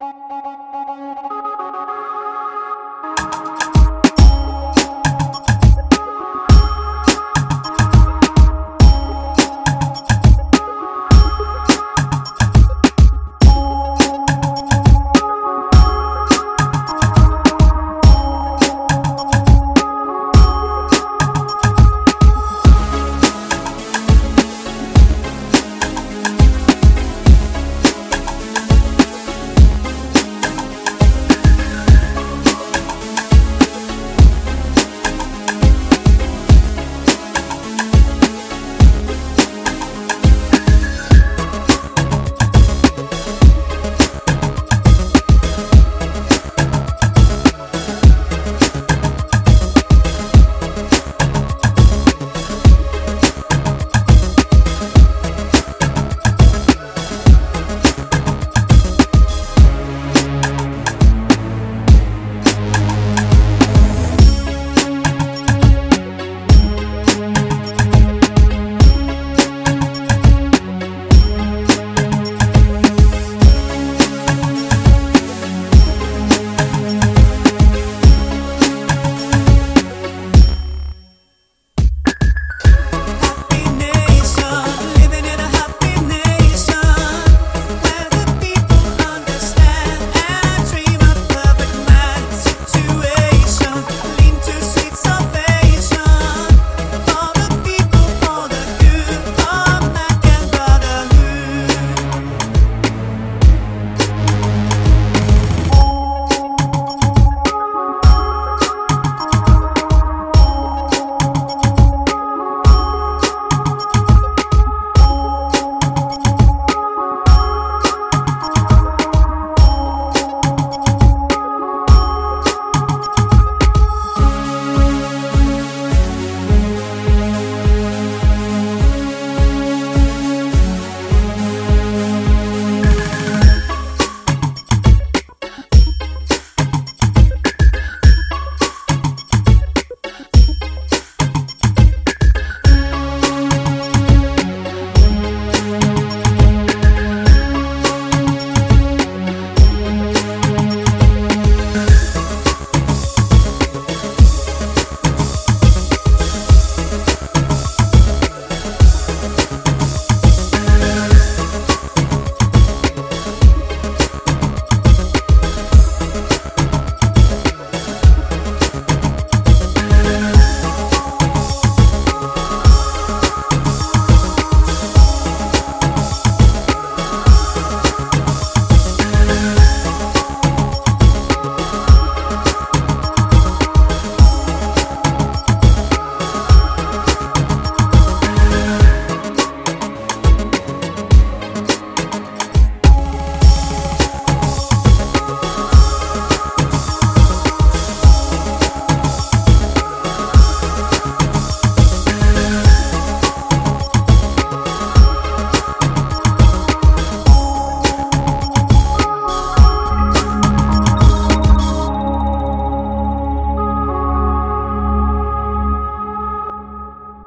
you